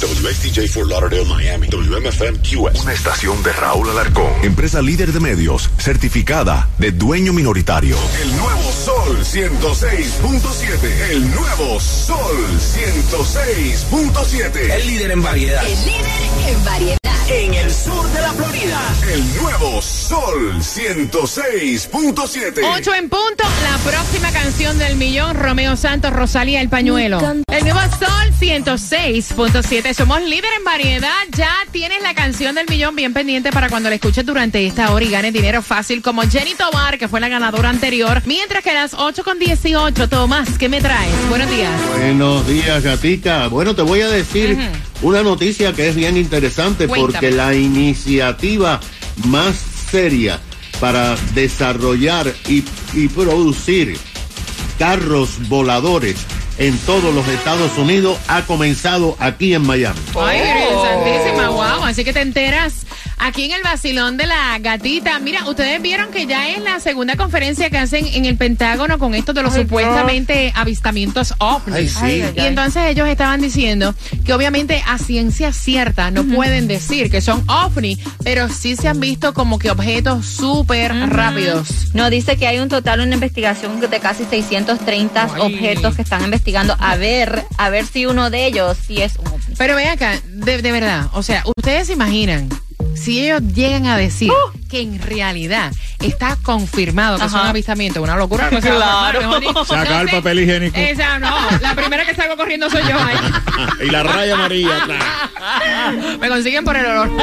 WXTJ for Lauderdale, Miami. WMFM QS. Una estación de Raúl Alarcón. Empresa líder de medios, certificada de dueño minoritario. El nuevo Sol 106.7. El nuevo Sol 106.7. El líder en variedad. El líder en variedad. En el sur de la Florida. El nuevo Sol 106.7. 8 en punto, la próxima canción del millón, Romeo Santos, Rosalía el pañuelo. El nuevo Sol 106.7, somos líder en variedad, ya tienes la canción del millón bien pendiente para cuando la escuches durante esta hora y ganes dinero fácil como Jenny Tomar, que fue la ganadora anterior. Mientras que a las 8 con 18, Tomás, ¿qué me traes? Buenos días. Buenos días, gatica. Bueno, te voy a decir una noticia que es bien interesante Cuéntame. porque la iniciativa más seria para desarrollar y, y producir carros voladores en todos los Estados Unidos ha comenzado aquí en Miami. Ay, Santísima, wow. Así que te enteras aquí en el vacilón de la gatita. Mira, ustedes vieron que ya es la segunda conferencia que hacen en el Pentágono con esto de los supuestamente avistamientos ovnis. Ay, sí. Y entonces ellos estaban diciendo que obviamente a ciencia cierta no pueden decir que son ovni, pero sí se han visto como que objetos súper rápidos. No, dice que hay un total, una investigación de casi 630 Ay. objetos que están investigando a ver, a ver si uno de ellos sí es un ovni. Pero ven acá, de, de verdad, o sea, ustedes se imaginan si ellos llegan a decir que en realidad está confirmado que es un Ajá. avistamiento, una locura. no se va a formar, mejor dicho. Saca el papel higiénico. Esa no, la primera que salgo corriendo soy yo. ahí. Y la raya amarilla atrás. Me consiguen por el olor.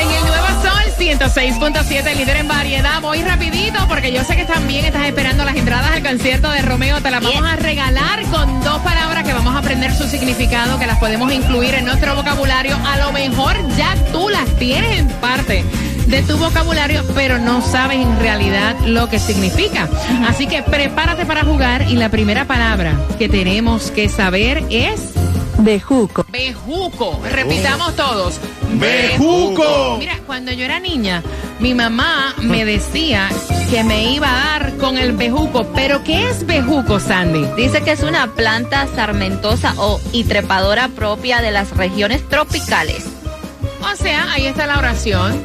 en el Nuevo 106.7, líder en variedad. Voy rapidito porque yo sé que también estás esperando las entradas al concierto de Romeo. Te las vamos a regalar con dos palabras que vamos a aprender su significado, que las podemos incluir en nuestro vocabulario. A lo mejor ya tú las tienes en parte de tu vocabulario, pero no sabes en realidad lo que significa. Así que prepárate para jugar y la primera palabra que tenemos que saber es... Bejuco. Bejuco. Repitamos todos. Bejuco. Mira, cuando yo era niña, mi mamá me decía que me iba a dar con el bejuco. ¿Pero qué es bejuco, Sandy? Dice que es una planta sarmentosa o y trepadora propia de las regiones tropicales. O sea, ahí está la oración.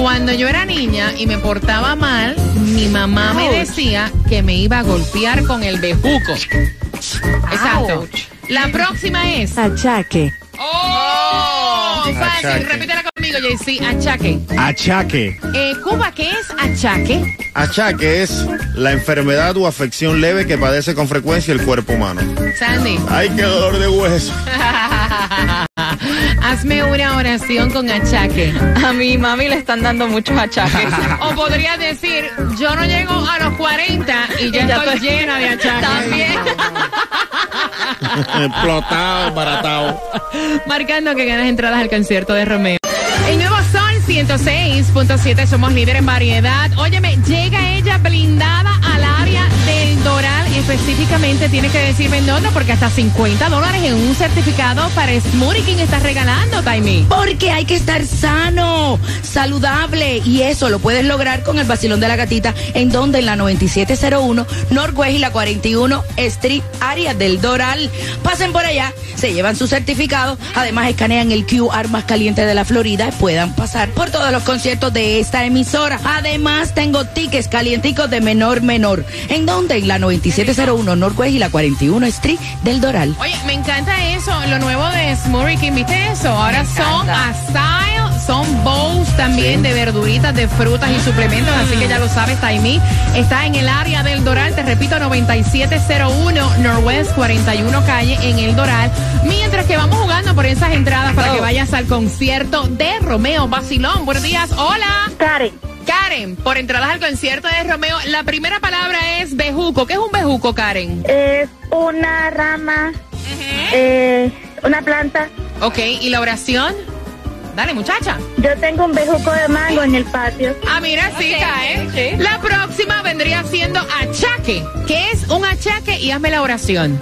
Cuando yo era niña y me portaba mal, mi mamá me decía que me iba a golpear con el bejuco. Exacto. La próxima es. Achaque. ¡Oh! Fácil, Achaque. repítela conmigo, JC. Achaque. Achaque. Eh, Cuba, ¿qué es achaque? Achaque es la enfermedad o afección leve que padece con frecuencia el cuerpo humano. Sandy. Ay, qué dolor de hueso. Hazme una oración con achaque. A mi mami le están dando muchos achaques. O podrías decir, yo no llego a los 40 y ya, Y ya estoy estoy- llena de achaques. También. Explotado, baratado. Marcando que ganas entradas al concierto de Romeo. El nuevo Sol 106.7, somos líder en variedad. Óyeme, llega ella blindada Específicamente tiene que decirme en dónde, porque hasta 50 dólares en un certificado para Smoothie King está regalando, Taimi. Porque hay que estar sano, saludable. Y eso lo puedes lograr con el vacilón de la gatita, en donde en la 9701 Northwest y la 41 Street, área del Doral. Pasen por allá, se llevan su certificado. Además, escanean el QR más caliente de la Florida y puedan pasar por todos los conciertos de esta emisora. Además, tengo tickets calienticos de menor menor. En donde en la 9701 Northwest y la 41 Street del Doral. Oye, me encanta eso, lo nuevo de Smoothie King, ¿viste eso? Ahora son asile, son bowls también de verduritas, de frutas y suplementos, así que ya lo sabes, Taimi. Está en el área del Doral, te repito, 9701 Northwest 41 Calle en el Doral. Mientras que vamos jugando por esas entradas para que vayas al concierto de Romeo Basilón. Buenos días, hola. Karen, Karen, por entradas al concierto de Romeo, la primera palabra es bejuco. ¿Qué es un bejuco, Karen? es una rama, eh, una planta. Ok, ¿y la oración? Dale, muchacha. Yo tengo un bejuco de mango en el patio. Ah, mira, sí cae. La próxima vendría siendo achaque. ¿Qué es un achaque? Y hazme la oración.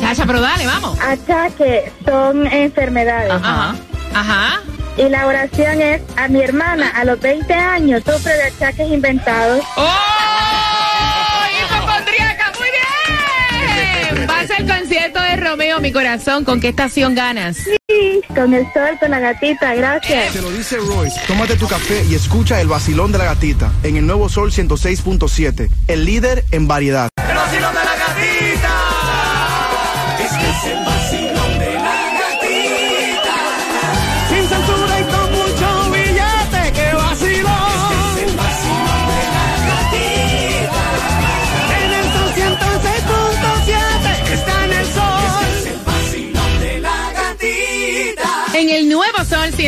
Chacha, pero dale, vamos. Achaques son enfermedades. Ajá. Ajá. Y la oración es, a mi hermana a los 20 años sufre de achaques inventados. ¡Oh! ¡Hipocondríaca! ¡Muy bien! Vas al concierto de Romeo, mi corazón. ¿Con qué estación ganas? Sí, con el sol, con la gatita, gracias. Te lo dice Royce. Tómate tu café y escucha el vacilón de la gatita en el nuevo Sol 106.7. El líder en variedad.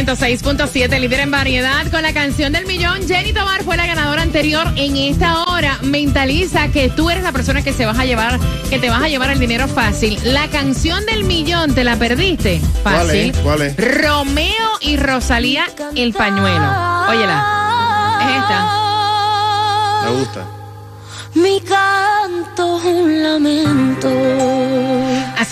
106.7, líder en variedad, con la canción del millón. Jenny Tobar fue la ganadora anterior. En esta hora, mentaliza que tú eres la persona que se vas a llevar, que te vas a llevar el dinero fácil. La canción del millón, ¿te la perdiste? ¿Cuál Fácil. es? ¿Cuál es? Romeo y Rosalía, el pañuelo. Óyela. Es esta. Me gusta. Mi canto es un lamento.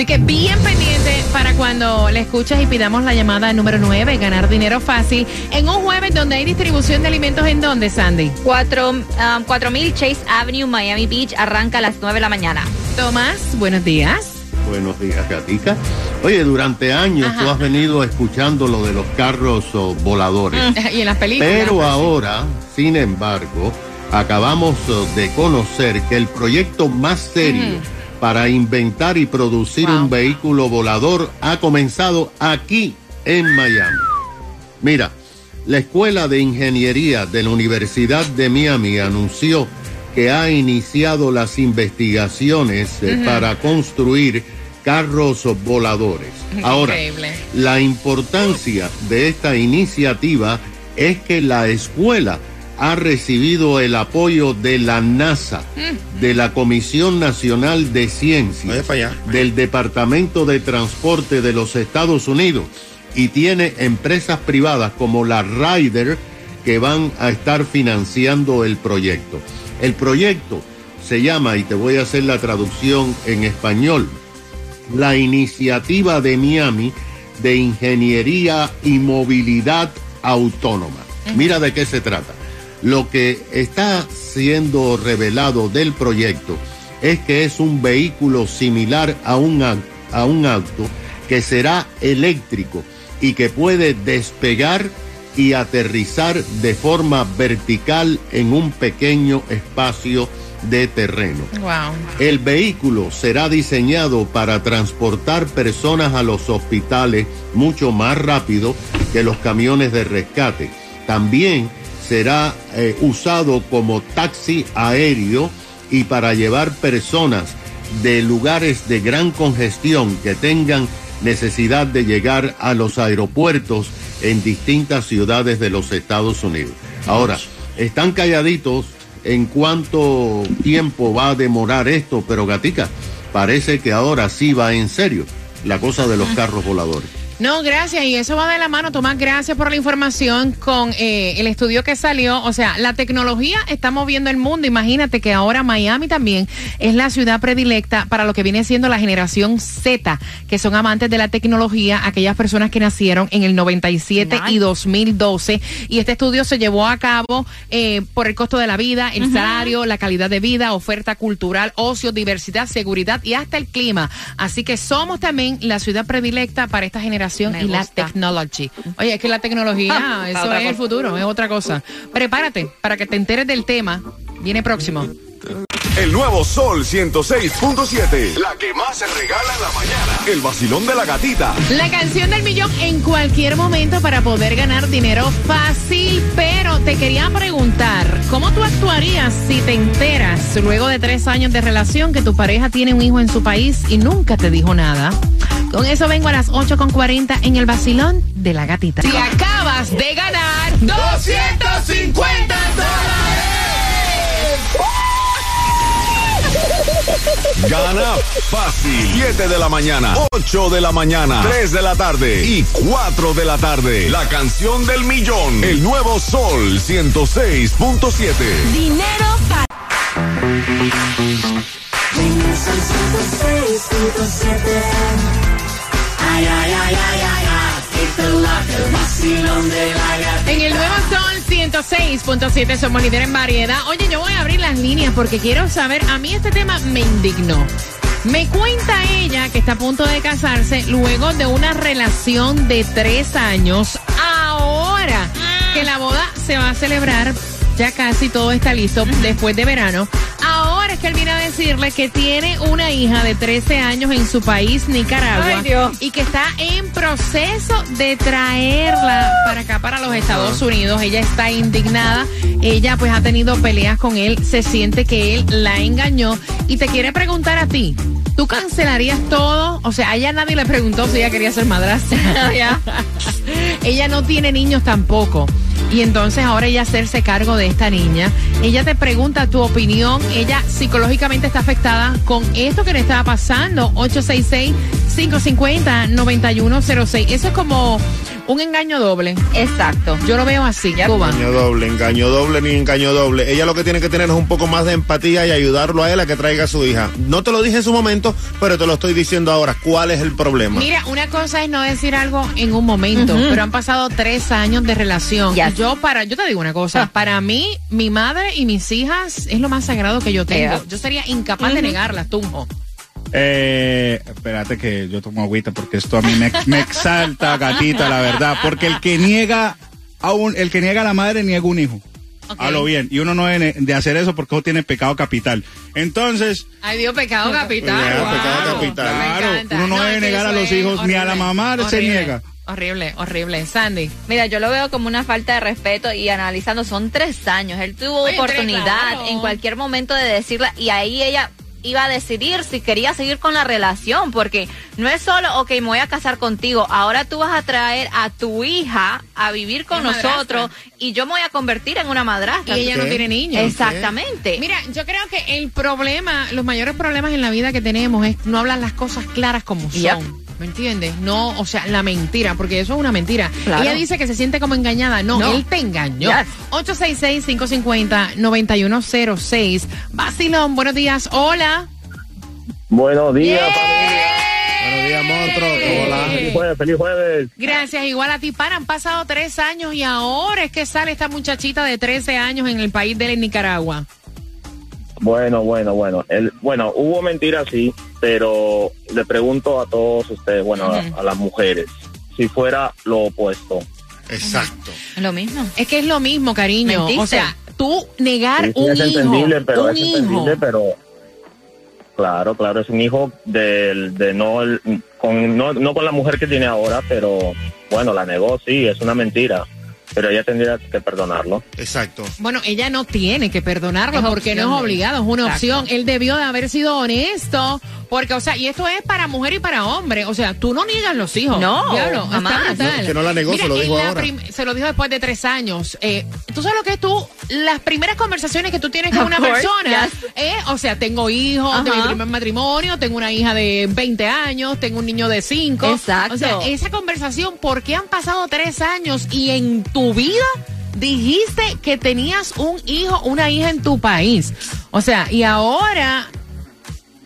Así que bien pendiente para cuando le escuches y pidamos la llamada número 9, ganar dinero fácil, en un jueves donde hay distribución de alimentos en donde, Sandy. Cuatro, um, 4000 Chase Avenue, Miami Beach, arranca a las 9 de la mañana. Tomás, buenos días. Buenos días, Gatica. Oye, durante años tú has venido escuchando lo de los carros oh, voladores. y en las películas. Pero pues, ahora, sin embargo, acabamos oh, de conocer que el proyecto más serio para inventar y producir Wow. un vehículo volador ha comenzado aquí en Miami. Mira, la Escuela de Ingeniería de la Universidad de Miami anunció que ha iniciado las investigaciones eh, para construir carros voladores. Ahora, Increíble. la importancia de esta iniciativa es que la escuela ha recibido el apoyo de la NASA, de la Comisión Nacional de Ciencias, del Departamento de Transporte de los Estados Unidos y tiene empresas privadas como la Ryder que van a estar financiando el proyecto. El proyecto se llama, y te voy a hacer la traducción en español, la iniciativa de Miami de ingeniería y movilidad autónoma. Mira de qué se trata. Lo que está siendo revelado del proyecto es que es un vehículo similar a un, a un auto que será eléctrico y que puede despegar y aterrizar de forma vertical en un pequeño espacio de terreno. Wow. El vehículo será diseñado para transportar personas a los hospitales mucho más rápido que los camiones de rescate. También será eh, usado como taxi aéreo y para llevar personas de lugares de gran congestión que tengan necesidad de llegar a los aeropuertos en distintas ciudades de los Estados Unidos. Ahora, están calladitos en cuánto tiempo va a demorar esto, pero Gatica, parece que ahora sí va en serio la cosa de los carros voladores. No, gracias. Y eso va de la mano, Tomás. Gracias por la información con eh, el estudio que salió. O sea, la tecnología está moviendo el mundo. Imagínate que ahora Miami también es la ciudad predilecta para lo que viene siendo la generación Z, que son amantes de la tecnología, aquellas personas que nacieron en el 97 y 2012. Y este estudio se llevó a cabo eh, por el costo de la vida, el salario, la calidad de vida, oferta cultural, ocio, diversidad, seguridad y hasta el clima. Así que somos también la ciudad predilecta para esta generación Me y la technology. Oye, es que la tecnología, eso es el futuro, es otra cosa. Prepárate para que te enteres del tema. Viene próximo. El nuevo Sol 106.7. La que más se regala en la mañana. El vacilón de la gatita. La canción del millón en cualquier momento para poder ganar dinero fácil, pero te quería preguntar, ¿cómo tú actuarías si te enteras luego de tres años de relación que tu pareja tiene un hijo en su país y nunca te dijo nada? Con eso vengo a las 8.40 en el vacilón de la gatita. Si acabas de ganar 250 Gana fácil. 7 de la mañana, 8 de la mañana, 3 de la tarde y 4 de la tarde. La canción del millón. El nuevo Sol 106.7. Dinero para En el nuevo Sol 106.7 somos líder en variedad. Oye, yo voy a abrir las líneas porque quiero saber, a mí este tema me indignó. Me cuenta ella que está a punto de casarse luego de una relación de tres años. Ahora que la boda se va a celebrar, ya casi todo está listo después de verano. Ahora es que él viene a decirle que tiene una hija de 13 años en su país, Nicaragua, Ay, Dios. y que está en proceso de traerla para acá, para los Estados Unidos. Ella está indignada. Ella pues ha tenido peleas con él. Se siente que él la engañó y te quiere preguntar a ti. ¿Tú cancelarías todo? O sea, a ella nadie le preguntó si ella quería ser madrastra. ella no tiene niños tampoco. Y entonces ahora ella hacerse cargo de esta niña. Ella te pregunta tu opinión. Ella psicológicamente está afectada con esto que le estaba pasando. 866-550-9106. Eso es como un engaño doble. Exacto. Yo lo veo así, Cuba. Engaño doble, engaño doble ni engaño doble. Ella lo que tiene que tener es un poco más de empatía y ayudarlo a él a que traiga a su hija. No te lo dije en su momento, pero te lo estoy diciendo ahora. ¿Cuál es el problema? Mira, una cosa es no decir algo en un momento, pero han pasado tres años de relación. Yes. Yo para, yo te digo una cosa, para mí, mi madre y mis hijas es lo más sagrado que yo tengo. Yeah. Yo sería incapaz de negarlas, Tunjo. Eh, espérate que yo tomo agüita porque esto a mí me, me exalta, gatita, la verdad. Porque el que niega a un, el que niega a la madre niega un hijo. A lo bien. Y uno no debe de hacer eso porque uno tiene pecado capital. Entonces, Ay, Dios, pecado capital. Wow. pecado capital. Claro, uno no debe negar a los hijos, ni a la horrible, mamá se horrible, niega. Horrible, horrible. Sandy. Mira, yo lo veo como una falta de respeto y analizando, son tres años. Él tuvo Oye, tres, oportunidad claro. en cualquier momento de decirla y ahí ella iba a decidir si quería seguir con la relación, porque no es solo, ok, me voy a casar contigo, ahora tú vas a traer a tu hija a vivir con Una madrastra. nosotros y yo me voy a convertir en una madrastra. Y ella no tiene niños. Exactamente. Mira, yo creo que el problema, los mayores problemas en la vida que tenemos es no hablar las cosas claras como son. Yep. ¿Me entiendes? No, o sea, la mentira, porque eso es una mentira. Claro. Ella dice que se siente como engañada. No, No. él te engañó. Yes. 866-550-9106. Basilón, buenos días. Hola. Buenos días, Buenos días, monstruo. Hola. Feliz jueves, feliz jueves. Gracias, igual a ti. Para, han pasado tres años y ahora es que sale esta muchachita de 13 años en el país de él, en Nicaragua. Bueno, bueno, bueno. El, bueno, hubo mentiras, sí, pero le pregunto a todos ustedes, bueno, a- las mujeres, si fuera lo opuesto. Exacto. Lo mismo. Es que es lo mismo, cariño. Mentiste. O sea, tú negar Sí, sí, un es hijo, entendible, pero un es hijo. entendible, pero claro, claro, es un hijo del, de no, el- con, no, no con la mujer que tiene ahora, pero bueno, la negó, sí, es una mentira, pero ella tendría que perdonarlo. Exacto. Bueno, ella no tiene que perdonarlo Es porque no es obligado, es una Exacto. opción. Él debió de haber sido honesto, porque, o sea, y esto es para mujer y para hombre. O sea, tú no niegas los hijos. No, Diablo, está jamás. brutal. No, que no la negó, Mira, se lo dijo ahora. se lo dijo después de tres años. Eh, tú sabes lo que es tú, las primeras conversaciones que tú tienes con Of una course, persona, yes. eh, o sea, tengo hijos, de mi primer matrimonio, tengo una hija de 20 años, tengo un niño de 5. Exacto. O sea, esa conversación, ¿por qué han pasado tres años y en tu vida dijiste que tenías un hijo, una hija en tu país? O sea, y ahora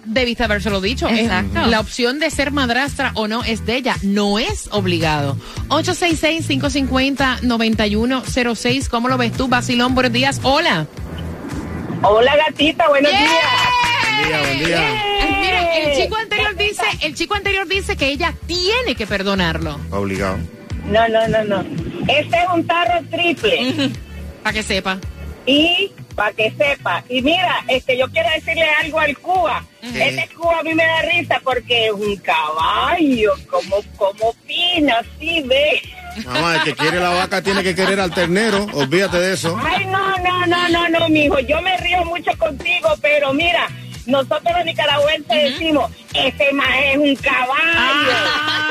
debiste habérselo dicho. Exacto. la opción de ser madrastra o no es de ella, no es obligado. 866-550-9106. ¿Cómo lo ves tú, Basilón? Buenos días. Hola. Hola gatita, buenos Yeah. días. Buen día, buen día. Mira, el chico anterior dice, el chico anterior dice que ella tiene que perdonarlo. Obligado. No, no, no, no. Este es un tarro triple. Para que sepa. Y para que sepa. Y mira, este, yo quiero decirle algo al Cuba. Este Cuba a mí me da risa porque es un caballo, como, como opina, así ve. Mamá, el que quiere la vaca tiene que querer al ternero. Olvídate de eso. Ay, no, no, no, no, no, mijo. Yo me río mucho contigo, pero mira, nosotros los nicaragüenses decimos, este más es un caballo. Ah.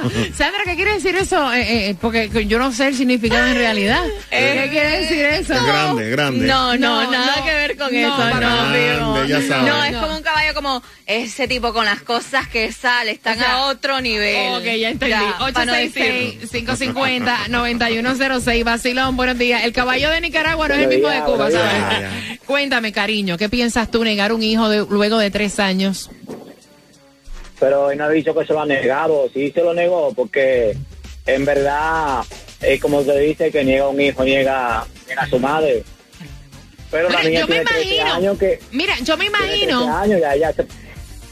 Sandra, ¿qué quiere decir eso? Eh, eh, porque yo no sé el significado en realidad. ¿Qué quiere decir eso? Es grande, grande. No, no, No, nada no. que ver con No, eso. para No. Grande, ya sabes. No, es como un caballo como ese tipo con las cosas que sale, están O sea, a otro nivel. Ok, ya entendí. para no decirlo. 866-550-9106. Vacilón, buenos días. El caballo de Nicaragua no es el mismo de Cuba, ¿sabes? Cuéntame, cariño, ¿qué piensas tú negar un hijo de- luego de tres años? Pero él no ha dicho que se lo ha negado, sí se lo negó, porque en verdad es como se dice que niega un hijo, niega, niega a su madre. Pero la Mira, niña yo me tiene 13 imagino, años que mira, yo me tiene 13 imagino, años, ya, ya se-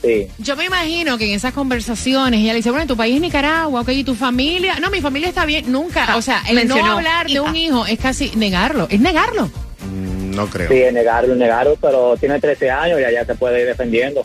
sí. yo me imagino que en esas conversaciones ella le dice, bueno, tu país es Nicaragua, ok, y tu familia, no, mi familia está bien, nunca, o sea, el mencionó no hablar de un hijo es casi negarlo, es negarlo. Mm, No creo. Sí, es negarlo, es negarlo, pero tiene 13 años, ya, ya se puede ir defendiendo.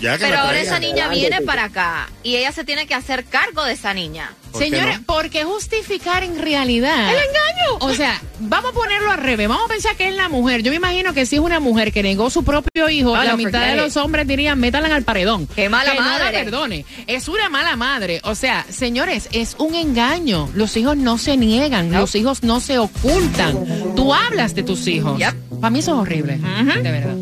Ya que Pero ahora esa niña viene sí. para acá y ella se tiene que hacer cargo de esa niña. ¿Por qué Señores, no? ¿por qué justificar en realidad? ¡El engaño! O sea, vamos a ponerlo al revés. Vamos a pensar que es la mujer. Yo me imagino que si es una mujer que negó su propio hijo, Ah, la no, mitad de los hombres dirían, métala al paredón. ¡Qué mala que madre! No la perdone. Es una mala madre. O sea, señores, es un engaño. Los hijos no se niegan. Los hijos no se ocultan. Tú hablas de tus hijos. Yep. Para mí eso es horrible. De verdad.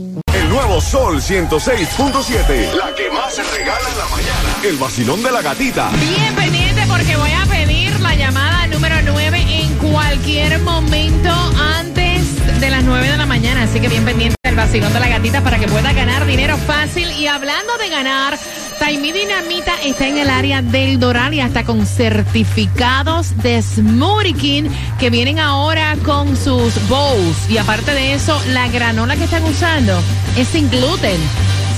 El nuevo Sol 106.7. La que más se regala en la mañana. El vacilón de la gatita. Bien pendiente porque voy a pedir la llamada número 9 en cualquier momento antes de las 9 de la mañana. Así que bien pendiente vacilón la gatita para que pueda ganar dinero fácil. Y hablando de ganar, Taimí Dinamita está en el área del Doral y hasta con certificados de Smoothie King que vienen ahora con sus bowls. Y aparte de eso, la granola que están usando es sin gluten.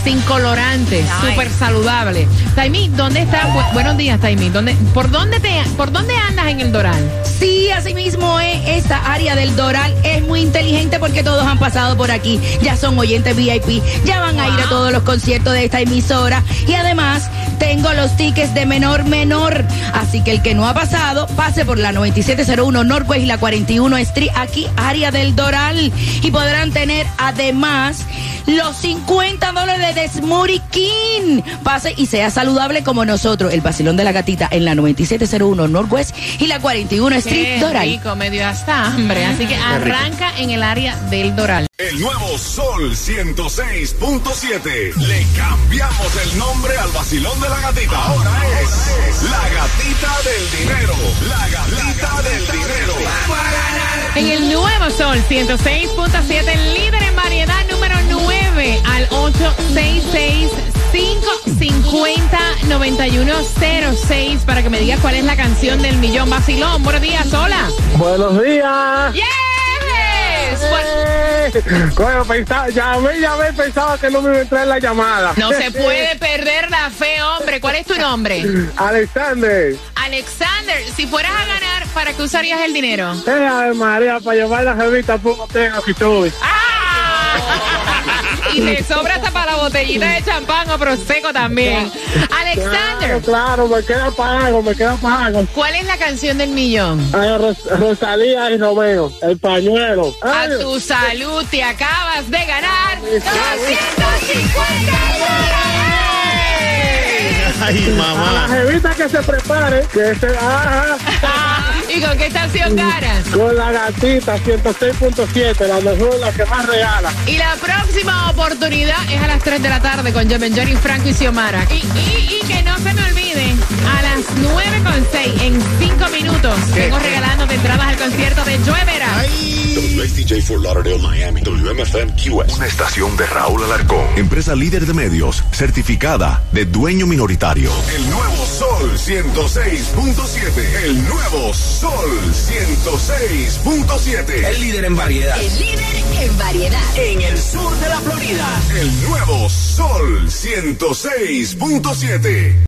Sin colorantes, Nice. súper saludable. Taimí, ¿dónde está? Bu- buenos días, Taimí. ¿Dónde, por, dónde te, ¿Por dónde andas en el Doral? Sí, así mismo es. Esta área del Doral es muy inteligente porque todos han pasado por aquí. Ya son oyentes VIP, ya van a ir a todos los conciertos de esta emisora. Y además, tengo los tickets de menor menor. Así que el que no ha pasado, pase por la 9701 Northwest y la 41 Street, aquí, área del Doral. Y podrán tener además los 50 dólares de Smoothie King. Pase y sea saludable como nosotros. El vacilón de la gatita en la 9701 Northwest y la 41 Street Qué Doral. rico, medio hasta hambre. Así que arranca en el área del Doral. El nuevo Sol 106.7. Le cambiamos el nombre al vacilón de la gatita. Ahora es la gatita del dinero. La gatita del dinero. En el nuevo Sol 106.7, líder en variedad número 9 al 866-550-9106 para que me digas cuál es la canción del millón. Vacilón, buenos días, hola. Buenos días. Yes. ¿Cuál- Bueno, pensaba, llamé, llamé, pensaba que no me iba a entrar la llamada. No se puede perder la fe, hombre. ¿Cuál es tu nombre? Alexander. Alexander, si fueras a ganar, ¿para qué usarías el dinero? Eh, María, para llevar la revista poco tengo que tuve. Y te sobra hasta botellita de champán o prosecco también. Alexander, Claro, claro, me queda pago, me queda pago. ¿cuál es la canción del millón? Ay, Ros- Rosalía y Romeo, el pañuelo. A tu salud te acabas de ganar 250 Ay, a la mamá. revista que se prepare, que se ajá, ¿Y con qué estación ganas? con la gatita 106.7, la mejor, la que más regala. Y la próxima oportunidad es a las 3 de la tarde con John Johnny, Franco y Xiomara. Y, y, y que no se me olvide, a las 9 con 6, en 5 minutos, vengo regalándote entradas al concierto de Joe Vera. WSTJ for Lauderdale, Miami. WMFM QS. Una estación de Raúl Alarcón. Empresa líder de medios, certificada de dueño minoritario. El nuevo Sol 106.7. El nuevo Sol 106.7. El líder en variedad. El líder en variedad. En el sur de la Florida. El nuevo Sol 106.7.